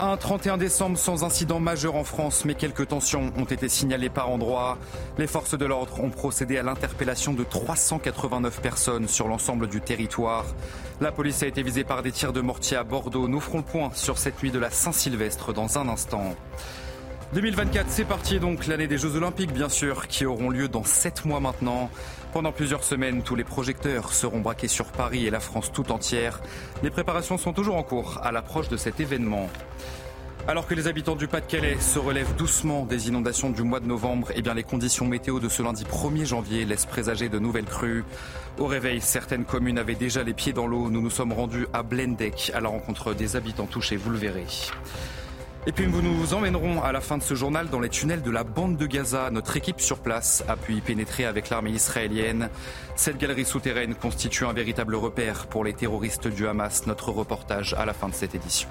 Un 31 décembre sans incident majeur en France, mais quelques tensions ont été signalées par endroits. Les forces de l'ordre ont procédé à l'interpellation de 389 personnes sur l'ensemble du territoire. La police a été visée par des tirs de mortier à Bordeaux. Nous ferons le point sur cette nuit de la Saint-Sylvestre dans un instant. 2024, c'est parti donc, l'année des Jeux Olympiques bien sûr, qui auront lieu dans 7 mois maintenant. Pendant plusieurs semaines, tous les projecteurs seront braqués sur Paris et la France tout entière. Les préparations sont toujours en cours à l'approche de cet événement. Alors que les habitants du Pas-de-Calais se relèvent doucement des inondations du mois de novembre, eh bien les conditions météo de ce lundi 1er janvier laissent présager de nouvelles crues. Au réveil, certaines communes avaient déjà les pieds dans l'eau. Nous nous sommes rendus à Blendec à la rencontre des habitants touchés, vous le verrez. Et puis nous nous emmènerons à la fin de ce journal dans les tunnels de la bande de Gaza. Notre équipe sur place a pu y pénétrer avec l'armée israélienne. Cette galerie souterraine constitue un véritable repère pour les terroristes du Hamas. Notre reportage à la fin de cette édition.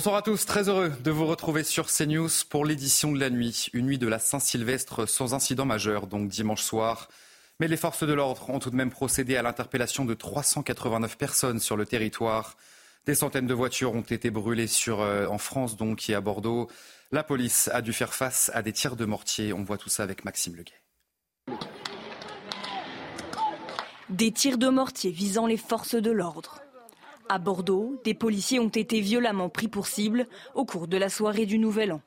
Bonsoir à tous, très heureux de vous retrouver sur CNews pour l'édition de la nuit, une nuit de la Saint-Sylvestre sans incident majeur, donc dimanche soir. Mais les forces de l'ordre ont tout de même procédé à l'interpellation de 389 personnes sur le territoire. Des centaines de voitures ont été brûlées euh, en France donc et à Bordeaux. La police a dû faire face à des tirs de mortier. On voit tout ça avec Maxime Leguet. Des tirs de mortier visant les forces de l'ordre. À Bordeaux, des policiers ont été violemment pris pour cible au cours de la soirée du Nouvel An.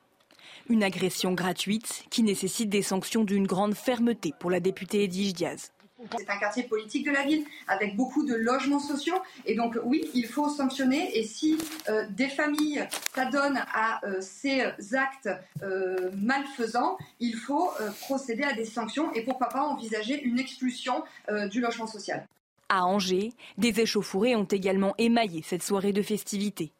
Une agression gratuite qui nécessite des sanctions d'une grande fermeté pour la députée Edwige Diaz. C'est un quartier politique de la ville avec beaucoup de logements sociaux. Et donc oui, il faut sanctionner. Et si euh, des familles s'adonnent à euh, ces actes euh, malfaisants, il faut procéder à des sanctions et pourquoi pas envisager une expulsion du logement social. À Angers, des échauffourées ont également émaillé cette soirée de festivités.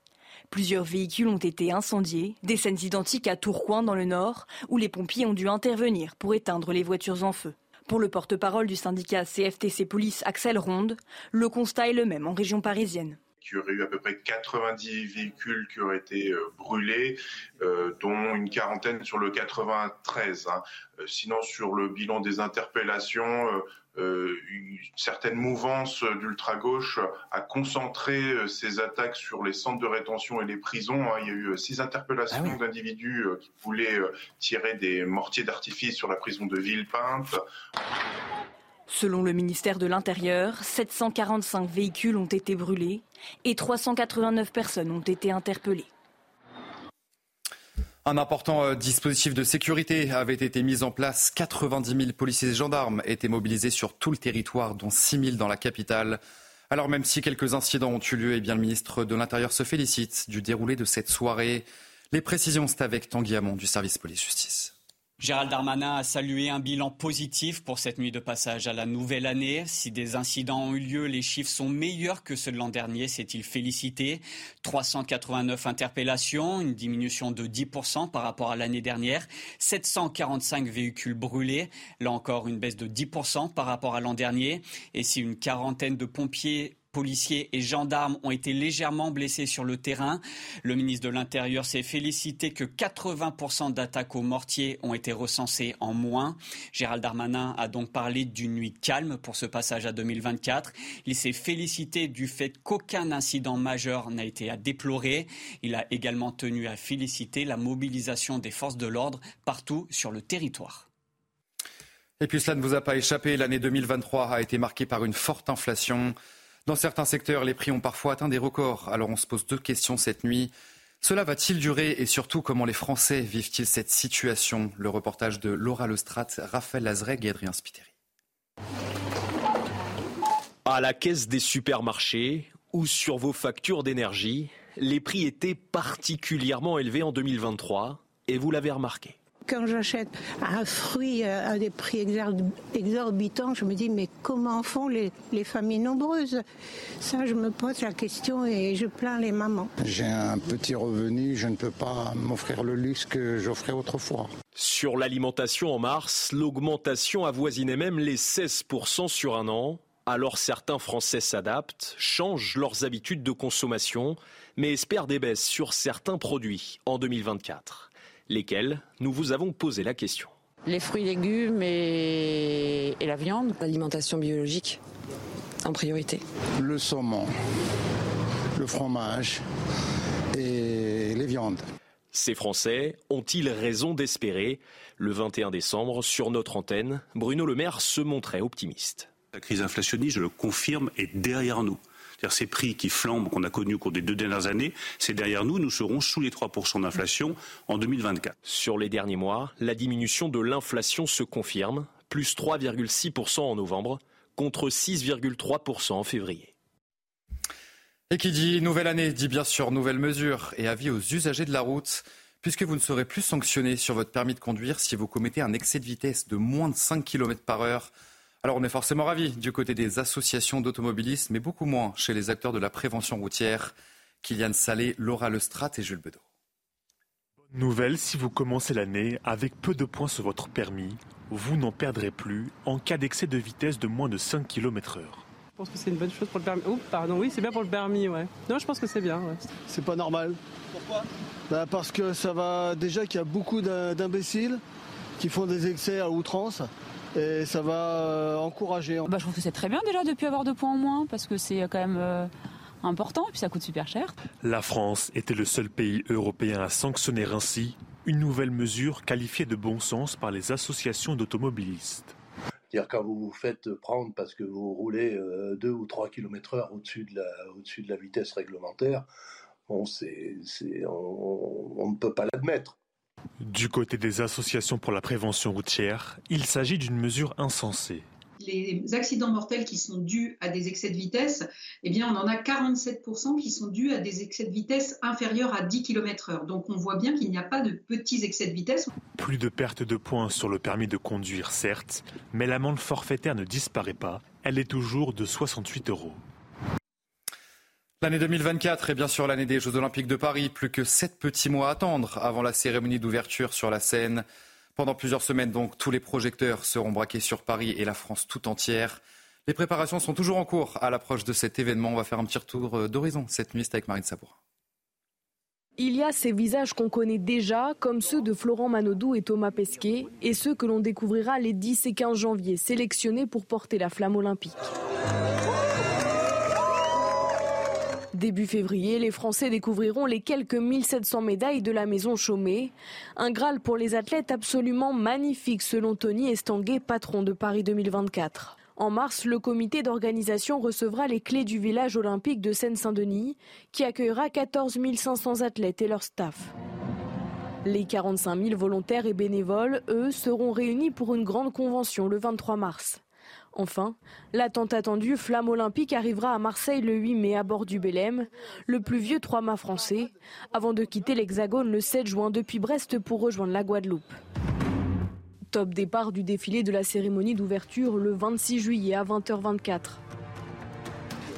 Plusieurs véhicules ont été incendiés, des scènes identiques à Tourcoing dans le nord, où les pompiers ont dû intervenir pour éteindre les voitures en feu. Pour le porte-parole du syndicat CFTC Police Axel Ronde, le constat est le même en région parisienne il y aurait eu à peu près 90 véhicules qui auraient été euh, brûlés, euh, dont une quarantaine sur le 93. Hein. Euh, sinon, sur le bilan des interpellations, certaine mouvance d'ultra-gauche a concentré ses attaques sur les centres de rétention et les prisons. Hein. Il y a eu six interpellations ah d'individus qui voulaient tirer des mortiers d'artifice sur la prison de Villepinte. Selon le ministère de l'Intérieur, 745 véhicules ont été brûlés et 389 personnes ont été interpellées. Un important euh, dispositif de sécurité avait été mis en place. 90 000 policiers et gendarmes étaient mobilisés sur tout le territoire, dont 6 000 dans la capitale. Alors même si quelques incidents ont eu lieu, eh bien, le ministre de l'Intérieur se félicite du déroulé de cette soirée. Les précisions, c'est avec Tanguy du service police-justice. Gérald Darmanin a salué un bilan positif pour cette nuit de passage à la nouvelle année. Si des incidents ont eu lieu, les chiffres sont meilleurs que ceux de l'an dernier, s'est-il félicité. 389 interpellations, une diminution de 10% par rapport à l'année dernière. 745 véhicules brûlés, là encore une baisse de 10% par rapport à l'an dernier. Et si une quarantaine de pompiers policiers et gendarmes ont été légèrement blessés sur le terrain. Le ministre de l'Intérieur s'est félicité que 80% d'attaques aux mortiers ont été recensées en moins. Gérald Darmanin a donc parlé d'une nuit calme pour ce passage à 2024. Il s'est félicité du fait qu'aucun incident majeur n'a été à déplorer. Il a également tenu à féliciter la mobilisation des forces de l'ordre partout sur le territoire. Et puis cela ne vous a pas échappé, l'année 2023 a été marquée par une forte inflation. Dans certains secteurs, les prix ont parfois atteint des records. Alors on se pose deux questions cette nuit. Cela va-t-il durer et surtout comment les Français vivent-ils cette situation? Le reportage de Laura Lestrat, Raphaël Lazreg et Adrien Spiteri. À la caisse des supermarchés ou sur vos factures d'énergie, les prix étaient particulièrement élevés en 2023 et vous l'avez remarqué. Quand j'achète un fruit à des prix exorbitants, je me dis mais comment font les, familles nombreuses? Ça, je me pose la question et je plains les mamans. J'ai un petit revenu, je ne peux pas m'offrir le luxe que j'offrais autrefois. Sur l'alimentation en mars, l'augmentation avoisinait même les 16% sur un an. Alors certains Français s'adaptent, changent leurs habitudes de consommation, mais espèrent des baisses sur certains produits en 2024. Lesquels Nous vous avons posé la question. Les fruits, légumes et, et la viande. L'alimentation biologique en priorité. Le saumon, le fromage et les viandes. Ces Français ont-ils raison d'espérer Le 21 décembre, sur notre antenne, Bruno Le Maire se montrait optimiste. La crise inflationniste, je le confirme, est derrière nous. C'est-à-dire ces prix qui flambent qu'on a connus au cours des deux dernières années, c'est derrière nous. Nous serons sous les 3% d'inflation en 2024. Sur les derniers mois, la diminution de l'inflation se confirme, plus 3,6% en novembre contre 6,3% en février. Et qui dit nouvelle année dit bien sûr nouvelles mesures et avis aux usagers de la route, puisque vous ne serez plus sanctionné sur votre permis de conduire si vous commettez un excès de vitesse de moins de 5 km par heure. Alors on est forcément ravis du côté des associations d'automobilistes, mais beaucoup moins chez les acteurs de la prévention routière. Kylian Salé, Laura Lestrat et Jules Bedeau. Nouvelle, si vous commencez l'année avec peu de points sur votre permis, vous n'en perdrez plus en cas d'excès de vitesse de moins de 5 km heure. Je pense que c'est une bonne chose pour le permis. Oh, pardon, oui, c'est bien pour le permis, ouais. Non, je pense que c'est bien, ouais. C'est pas normal. Pourquoi? Bah Parce que ça va déjà qu'il y a beaucoup d'imbéciles qui font des excès à outrance et ça va euh, encourager. Bah, je trouve que c'est très bien déjà depuis avoir deux points en moins parce que c'est quand même euh, important et puis ça coûte super cher. La France était le seul pays européen à sanctionner ainsi une nouvelle mesure qualifiée de bon sens par les associations d'automobilistes. C'est-à-dire quand vous vous faites prendre parce que vous roulez 2 ou 3 km heure au-dessus de, la, au-dessus de la vitesse réglementaire, bon, c'est, c'est, on, on ne peut pas l'admettre. Du côté des associations pour la prévention routière, il s'agit d'une mesure insensée les accidents mortels qui sont dus à des excès de vitesse, eh bien, on en a 47% qui sont dus à des excès de vitesse inférieurs à 10 km/h. Donc, on voit bien qu'il n'y a pas de petits excès de vitesse. Plus de perte de points sur le permis de conduire, certes, mais l'amende forfaitaire ne disparaît pas. Elle est toujours de 68 euros. L'année 2024 est bien sûr l'année des Jeux Olympiques de Paris. Plus que sept petits mois à attendre avant la cérémonie d'ouverture sur la scène. Pendant plusieurs semaines, donc, tous les projecteurs seront braqués sur Paris et la France tout entière. Les préparations sont toujours en cours à l'approche de cet événement. On va faire un petit retour euh, d'horizon cette nuit avec Marine Sabour. Il y a ces visages qu'on connaît déjà, comme ceux de Florent Manodou et Thomas Pesquet, et ceux que l'on découvrira les 10 et 15 janvier, sélectionnés pour porter la flamme olympique. Début février, les Français découvriront les quelques 1700 médailles de la maison Chaumet. Un Graal pour les athlètes absolument magnifique selon Tony Estanguet, patron de Paris 2024. En mars, le comité d'organisation recevra les clés du village olympique de Seine-Saint-Denis, qui accueillera 14 500 athlètes et leur staff. Les 45 000 volontaires et bénévoles, eux, seront réunis pour une grande convention le 23 mars. Enfin, l'attente attendue Flamme olympique arrivera à Marseille le 8 mai à bord du Belém, le plus vieux trois-mâts français, avant de quitter l'Hexagone le 7 juin depuis Brest pour rejoindre la Guadeloupe. Top départ du défilé de la cérémonie d'ouverture le 26 juillet à 20h24.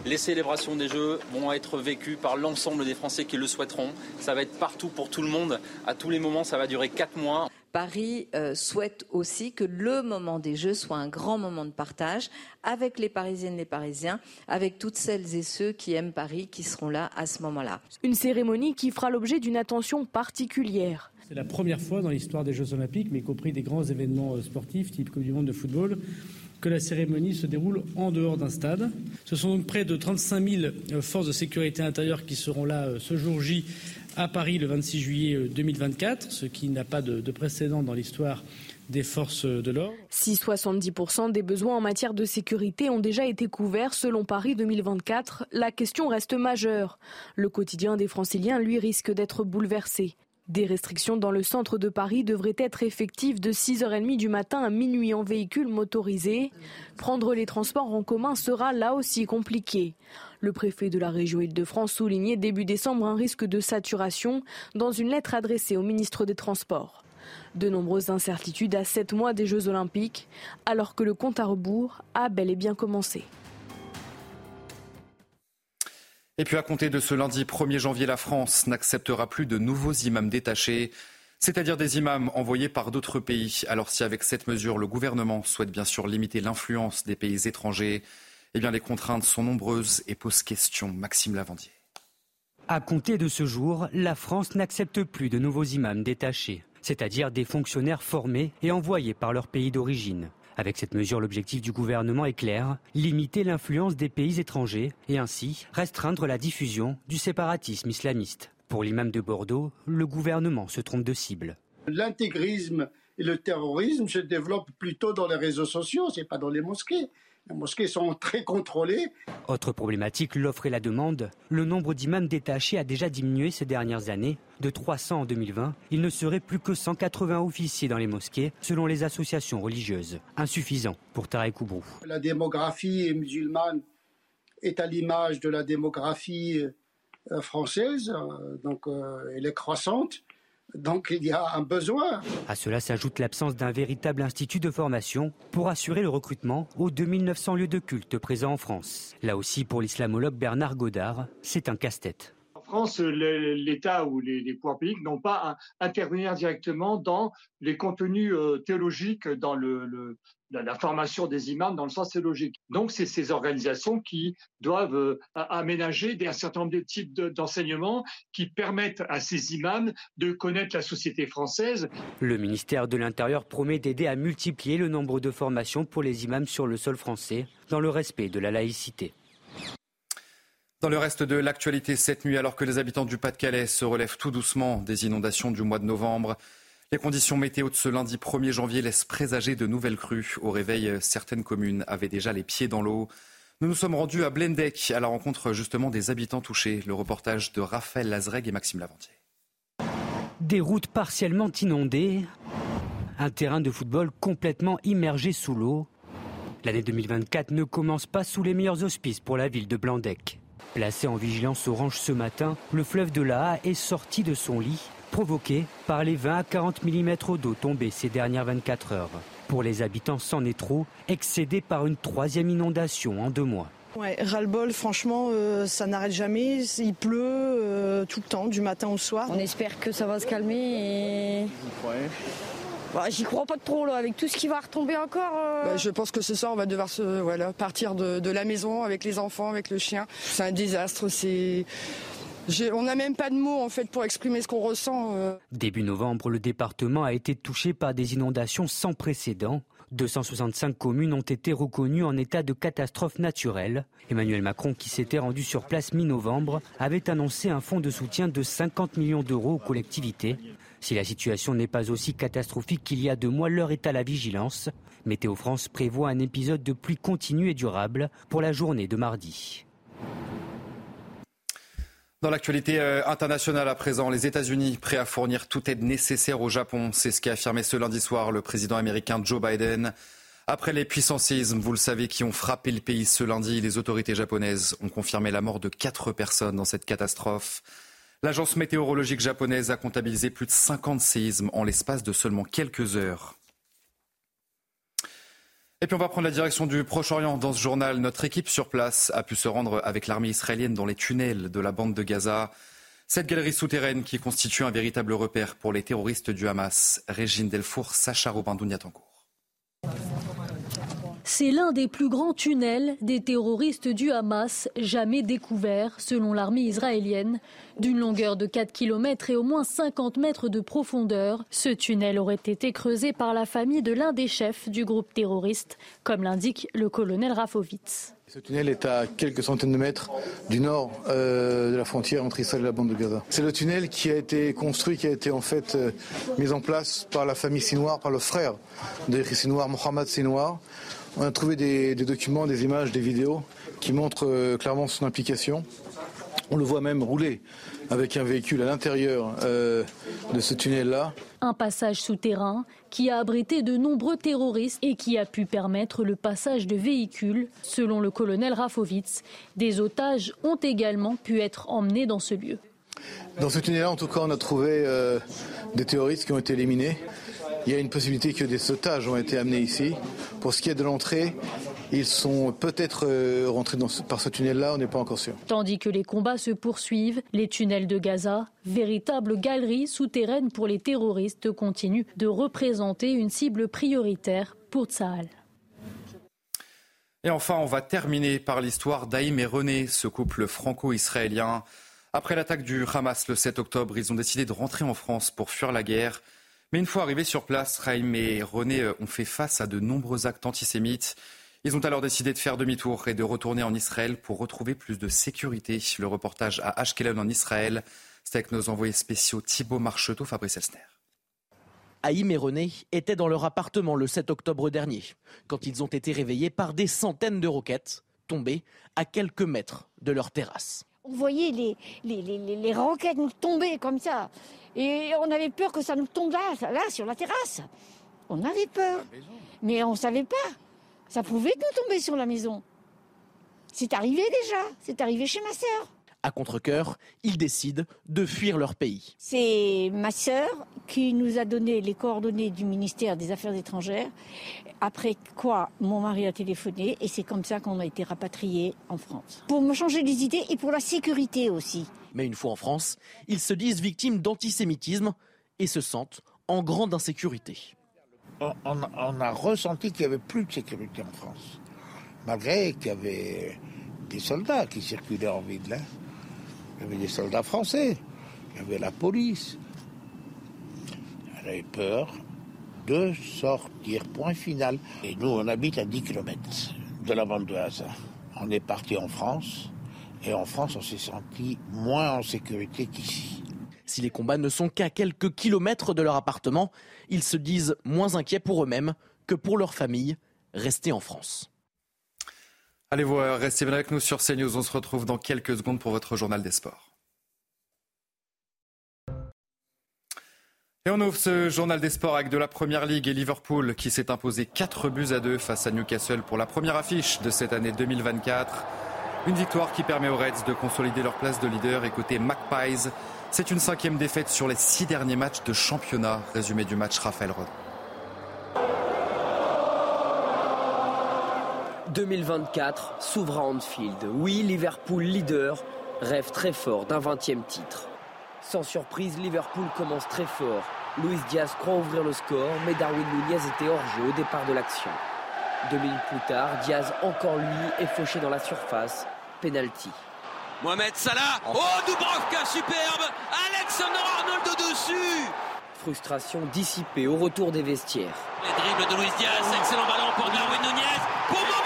Les célébrations des Jeux vont être vécues par l'ensemble des Français qui le souhaiteront. Ça va être partout pour tout le monde. À tous les moments, ça va durer 4 mois. Paris euh, souhaite aussi que le moment des Jeux soit un grand moment de partage avec les Parisiennes, les Parisiens, avec toutes celles et ceux qui aiment Paris qui seront là à ce moment-là. Une cérémonie qui fera l'objet d'une attention particulière. C'est la première fois dans l'histoire des Jeux Olympiques, mais y compris des grands événements euh, sportifs, type Coupe du Monde de football, que la cérémonie se déroule en dehors d'un stade. Ce sont donc près de 35 000 euh, forces de sécurité intérieure qui seront là ce jour J à Paris le 26 juillet 2024, euh, ce qui n'a pas de, précédent dans l'histoire des forces de l'ordre. Si 70% des besoins en matière de sécurité ont déjà été couverts selon Paris 2024, la question reste majeure. Le quotidien des franciliens, lui, risque d'être bouleversé. Des restrictions dans le centre de Paris devraient être effectives de 6h30 du matin à minuit en véhicule motorisé. Prendre les transports en commun sera là aussi compliqué. Le préfet de la région Île-de-France soulignait début décembre un risque de saturation dans une lettre adressée au ministre des Transports. De nombreuses incertitudes à sept mois des Jeux Olympiques, alors que le compte à rebours a bel et bien commencé. Et puis à compter de ce lundi 1er janvier, la France n'acceptera plus de nouveaux imams détachés, c'est-à-dire des imams envoyés par d'autres pays. Alors si avec cette mesure, le gouvernement souhaite bien sûr limiter l'influence des pays étrangers, eh bien, les contraintes sont nombreuses et posent question. Maxime Lavandier. À compter de ce jour, la France n'accepte plus de nouveaux imams détachés. c'est-à-dire des fonctionnaires formés et envoyés par leur pays d'origine. Avec cette mesure, l'objectif du gouvernement est clair, limiter l'influence des pays étrangers et ainsi restreindre la diffusion du séparatisme islamiste. Pour l'imam de Bordeaux, le gouvernement se trompe de cible. L'intégrisme et le terrorisme se développent plutôt dans les réseaux sociaux, c'est pas dans les mosquées. Les mosquées sont très contrôlées. Autre problématique, l'offre et la demande. Le nombre d'imams détachés a déjà diminué ces dernières années. De 300 en 2020, il ne serait plus que 180 officiers dans les mosquées, selon les associations religieuses. Insuffisant pour Tarek Oubrou. La démographie musulmane est à l'image de la démographie euh, française, euh, donc euh, elle est croissante. Donc il y a un besoin. À cela s'ajoute l'absence d'un véritable institut de formation pour assurer le recrutement aux 2900 lieux de culte présents en France. Là aussi, pour l'islamologue Bernard Godard, c'est un casse-tête. En France, l'État ou les, pouvoirs publics n'ont pas à intervenir directement dans les contenus euh, théologiques, dans le, la, formation des imams dans le sens théologique. Donc, c'est ces organisations qui doivent euh, aménager un certain nombre de types d'enseignements qui permettent à ces imams de connaître la société française. Le ministère de l'Intérieur promet d'aider à multiplier le nombre de formations pour les imams sur le sol français, dans le respect de la laïcité. Dans le reste de l'actualité cette nuit, alors que les habitants du Pas-de-Calais se relèvent tout doucement des inondations du mois de novembre, les conditions météo de ce lundi 1er janvier laissent présager de nouvelles crues. Au réveil, certaines communes avaient déjà les pieds dans l'eau. Nous nous sommes rendus à Blendec à la rencontre justement des habitants touchés. Le reportage de Raphaël Lazreg et Maxime Lavantier. Des routes partiellement inondées, un terrain de football complètement immergé sous l'eau. L'année 2024 ne commence pas sous les meilleurs auspices pour la ville de Blandec. Placé en vigilance orange ce matin, le fleuve de la est sorti de son lit provoquée par les 20 à 40 mm d'eau tombés ces dernières 24 heures. Pour les habitants, c'en est trop, excédés par une troisième inondation en deux mois. Ouais, ras-le-bol, franchement, euh, ça n'arrête jamais. Il pleut euh, tout le temps, du matin au soir. On espère que ça va se calmer et. Bah, J'y crois pas trop là, avec tout ce qui va retomber encore. Euh. Bah, je pense que ce soir on va devoir se, voilà, partir de, de la maison avec les enfants, avec le chien. C'est un désastre, c'est on n'a même pas de mots en fait pour exprimer ce qu'on ressent. Euh. Début novembre, le département a été touché par des inondations sans précédent. 265 communes ont été reconnues en état de catastrophe naturelle. Emmanuel Macron, qui s'était rendu sur place mi-novembre, avait annoncé un fonds de soutien de 50 millions d'euros aux collectivités. Si la situation n'est pas aussi catastrophique qu'il y a deux mois, l'heure est à la vigilance. Météo France prévoit un épisode de pluie continue et durable pour la journée de mardi. Dans l'actualité euh, internationale à présent, les États-Unis prêts à fournir toute aide nécessaire au Japon. C'est ce qu'a affirmé ce lundi soir le président américain Joe Biden. Après les puissants séismes, vous le savez, qui ont frappé le pays ce lundi, les autorités japonaises ont confirmé la mort de quatre personnes dans cette catastrophe. L'agence météorologique japonaise a comptabilisé plus de 50 séismes en l'espace de seulement quelques heures. Et puis on va prendre la direction du Proche-Orient. Dans ce journal, notre équipe sur place a pu se rendre avec l'armée israélienne dans les tunnels de la bande de Gaza. Cette galerie souterraine qui constitue un véritable repère pour les terroristes du Hamas. Régine Delfour, Sacha Robin C'est l'un des plus grands tunnels des terroristes du Hamas jamais découvert, selon l'armée israélienne. D'une longueur de 4 km et au moins 50 mètres de profondeur, ce tunnel aurait été creusé par la famille de l'un des chefs du groupe terroriste, comme l'indique le colonel Rafovitz. Ce tunnel est à quelques centaines de mètres du nord euh, de la frontière entre Israël et la bande de Gaza. C'est le tunnel qui a été construit, qui a été en fait euh, mis en place par la famille Sinoir, par le frère de Sinoir, Mohamed Sinoir. On a trouvé des, documents, des images, des vidéos qui montrent euh, clairement son implication. On le voit même rouler avec un véhicule à l'intérieur euh, de ce tunnel-là. Un passage souterrain qui a abrité de nombreux terroristes et qui a pu permettre le passage de véhicules. Selon le colonel Rafovitz, des otages ont également pu être emmenés dans ce lieu. Dans ce tunnel-là, en tout cas, on a trouvé euh, des terroristes qui ont été éliminés. Il y a une possibilité que des sautages ont été amenés ici. Pour ce qui est de l'entrée, ils sont peut-être euh, rentrés par ce tunnel-là, on n'est pas encore sûr. Tandis que les combats se poursuivent, les tunnels de Gaza, véritable galerie souterraine pour les terroristes, continuent de représenter une cible prioritaire pour Tsahal. Et enfin, on va terminer par l'histoire d'Aïm et René, ce couple franco-israélien. Après l'attaque du Hamas le 7 octobre, ils ont décidé de rentrer en France pour fuir la guerre. Mais une fois arrivés sur place, Raïm et René euh, ont fait face à de nombreux actes antisémites. Ils ont alors décidé de faire demi-tour et de retourner en Israël pour retrouver plus de sécurité. Le reportage à Ashkelon en Israël, c'est avec nos envoyés spéciaux Thibault Marcheteau, Fabrice Elsner. Haïm et René étaient dans leur appartement le 7 octobre dernier, quand ils ont été réveillés par des centaines de roquettes tombées à quelques mètres de leur terrasse. On voyait les, les, les, les roquettes nous tomber comme ça. Et on avait peur que ça nous tombe là, là, sur la terrasse. On avait peur. Mais on ne savait pas. Ça pouvait nous tomber sur la maison. C'est arrivé déjà. C'est arrivé chez ma sœur. À contre-coeur, ils décident de fuir leur pays. C'est ma sœur qui nous a donné les coordonnées du ministère des Affaires étrangères. Après quoi, mon mari a téléphoné et c'est comme ça qu'on a été rapatriés en France. Pour me changer les idées et pour la sécurité aussi. Mais une fois en France, ils se disent victimes d'antisémitisme et se sentent en grande insécurité. On, on a ressenti qu'il n'y avait plus de sécurité en France, malgré qu'il y avait des soldats qui circulaient en ville. Là. Il y avait des soldats français, il y avait la police. Elle avait peur de sortir, point final. Et nous, on habite à 10 km de la bande de Gaza. On est parti en France, et en France, on s'est senti moins en sécurité qu'ici. Si les combats ne sont qu'à quelques kilomètres de leur appartement, ils se disent moins inquiets pour eux-mêmes que pour leur famille restée en France. Allez voir, restez bien avec nous sur CNews. On se retrouve dans quelques secondes pour votre journal des sports. Et on ouvre ce journal des sports avec de la Première Ligue et Liverpool qui s'est imposé 4 buts à 2 face à Newcastle pour la première affiche de cette année 2024. Une victoire qui permet aux Reds de consolider leur place de leader et côté Magpies. C'est une cinquième défaite sur les six derniers matchs de championnat. Résumé du match Raphaël Rod. 2024 s'ouvre à Anfield. Oui, Liverpool leader rêve très fort d'un 20e titre. Sans surprise, Liverpool commence très fort. Luis Diaz croit ouvrir le score, mais Darwin Nunez était hors jeu au départ de l'action. Deux minutes plus tard, Diaz, encore lui, est fauché dans la surface. Penalty. Mohamed Salah. Oh, Dubrovka, superbe. Alexander Arnold au-dessus. Frustration dissipée au retour des vestiaires. Les dribbles de Luis Diaz, excellent ballon pour Darwin Nunez. Pour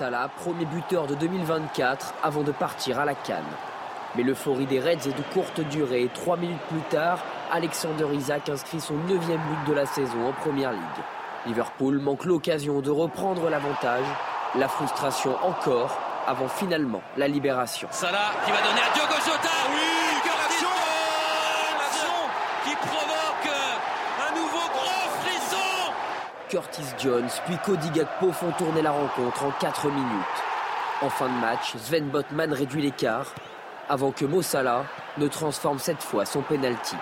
Salah, premier buteur de 2024 avant de partir à la Cannes. Mais l'euphorie des Reds est de courte durée. Trois minutes plus tard, Alexander Isaac inscrit son neuvième but de la saison en Première Ligue. Liverpool manque l'occasion de reprendre l'avantage. La frustration encore avant finalement la libération. Salah qui va donner à Diogo Jota. Oui, Curtis Jones qui provoque un nouveau gros frisson. Curtis Jones puis Cody Gakpo font tourner la rencontre en 4 minutes. En fin de match, Sven Botman réduit l'écart avant que Mo Salah ne transforme cette fois son penalty.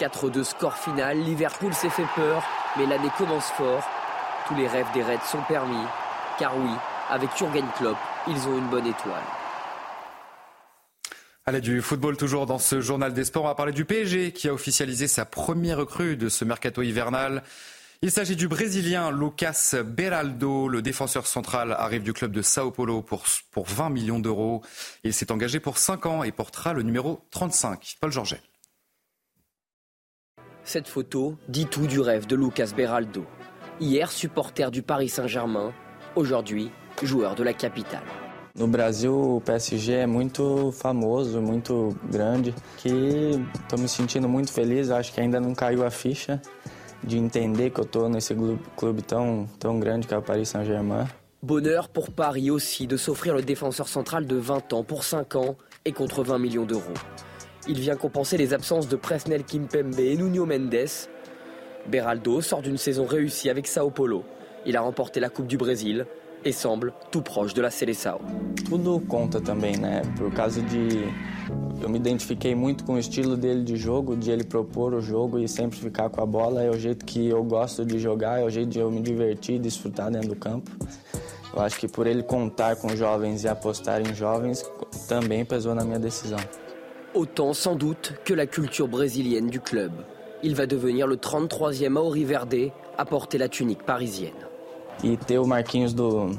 4-2 score final, Liverpool s'est fait peur, mais l'année commence fort. Tous les rêves des Reds sont permis, car oui, avec Jurgen Klopp, ils ont une bonne étoile. Allez, du football toujours dans ce journal des sports. On va parler du PSG qui a officialisé sa première recrue de ce mercato hivernal. Il s'agit du Brésilien Lucas Beraldo. Le défenseur central arrive du club de Sao Paulo pour, pour 20 millions d'euros. Il s'est engagé pour 5 ans et portera le numéro 35. Paul Georget. Cette photo dit tout du rêve de Lucas Beraldo. Hier, supporter du Paris Saint-Germain. Aujourd'hui, joueur de la capitale. No Brasil, o PSG é muito famoso, muito grande, que estou me sentindo muito feliz. Acho que ainda não caiu a ficha de que eu estou nesse clube tão, tão Paris Saint-Germain. Bonheur pour Paris aussi de s'offrir le défenseur central de 20 ans pour 5 ans et contre 20 millions d'euros. Il vient compenser les absences de Presnel Kimpembe et Nuno Mendes. Beraldo sort d'une saison réussie avec Sao Paulo. Il a remporté la Coupe du Brésil et semble tout proche de la Seleção. Tudo conta também, né? Por causa de eu me identifiquei muito com o estilo dele de jogo, de ele propor o jogo e sempre ficar com a bola. É o jeito que eu gosto de jogar, é o jeito de eu me divertir, desfrutar dentro do campo. Eu acho que por ele contar com jovens e apostar em jovens também pesou na minha decisão. Autant sans doute que la culture brésilienne du club. Il va devenir le 33e Maori Verde à porter la tunique parisienne. E ter o Marquinhos do,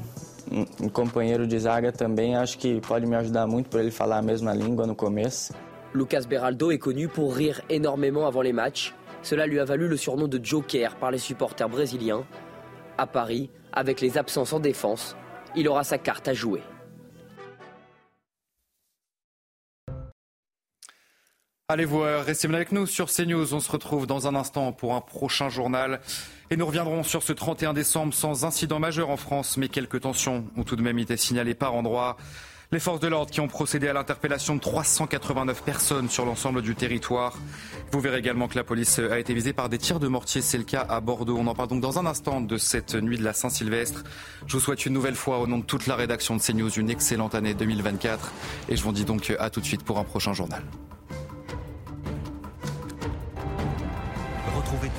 um companheiro de zaga também acho que pode me ajudar muito por ele falar a mesma língua no começo. Lucas Beraldo est connu pour rire énormément avant les matchs. Cela lui a valu le surnom de Joker par les supporters brésiliens. À Paris, avec les absences en défense, il aura sa carte à jouer. Allez voir, restez bien avec nous sur CNews. On se retrouve dans un instant pour un prochain journal. Et nous reviendrons sur ce 31 décembre sans incident majeur en France, mais quelques tensions ont tout de même été signalées par endroits. Les forces de l'ordre qui ont procédé à l'interpellation de 389 personnes sur l'ensemble du territoire. Vous verrez également que la police a été visée par des tirs de mortier. C'est le cas à Bordeaux. On en parle donc dans un instant de cette nuit de la Saint-Sylvestre. Je vous souhaite une nouvelle fois, au nom de toute la rédaction de CNews, une excellente année 2024. Et je vous dis donc à tout de suite pour un prochain journal.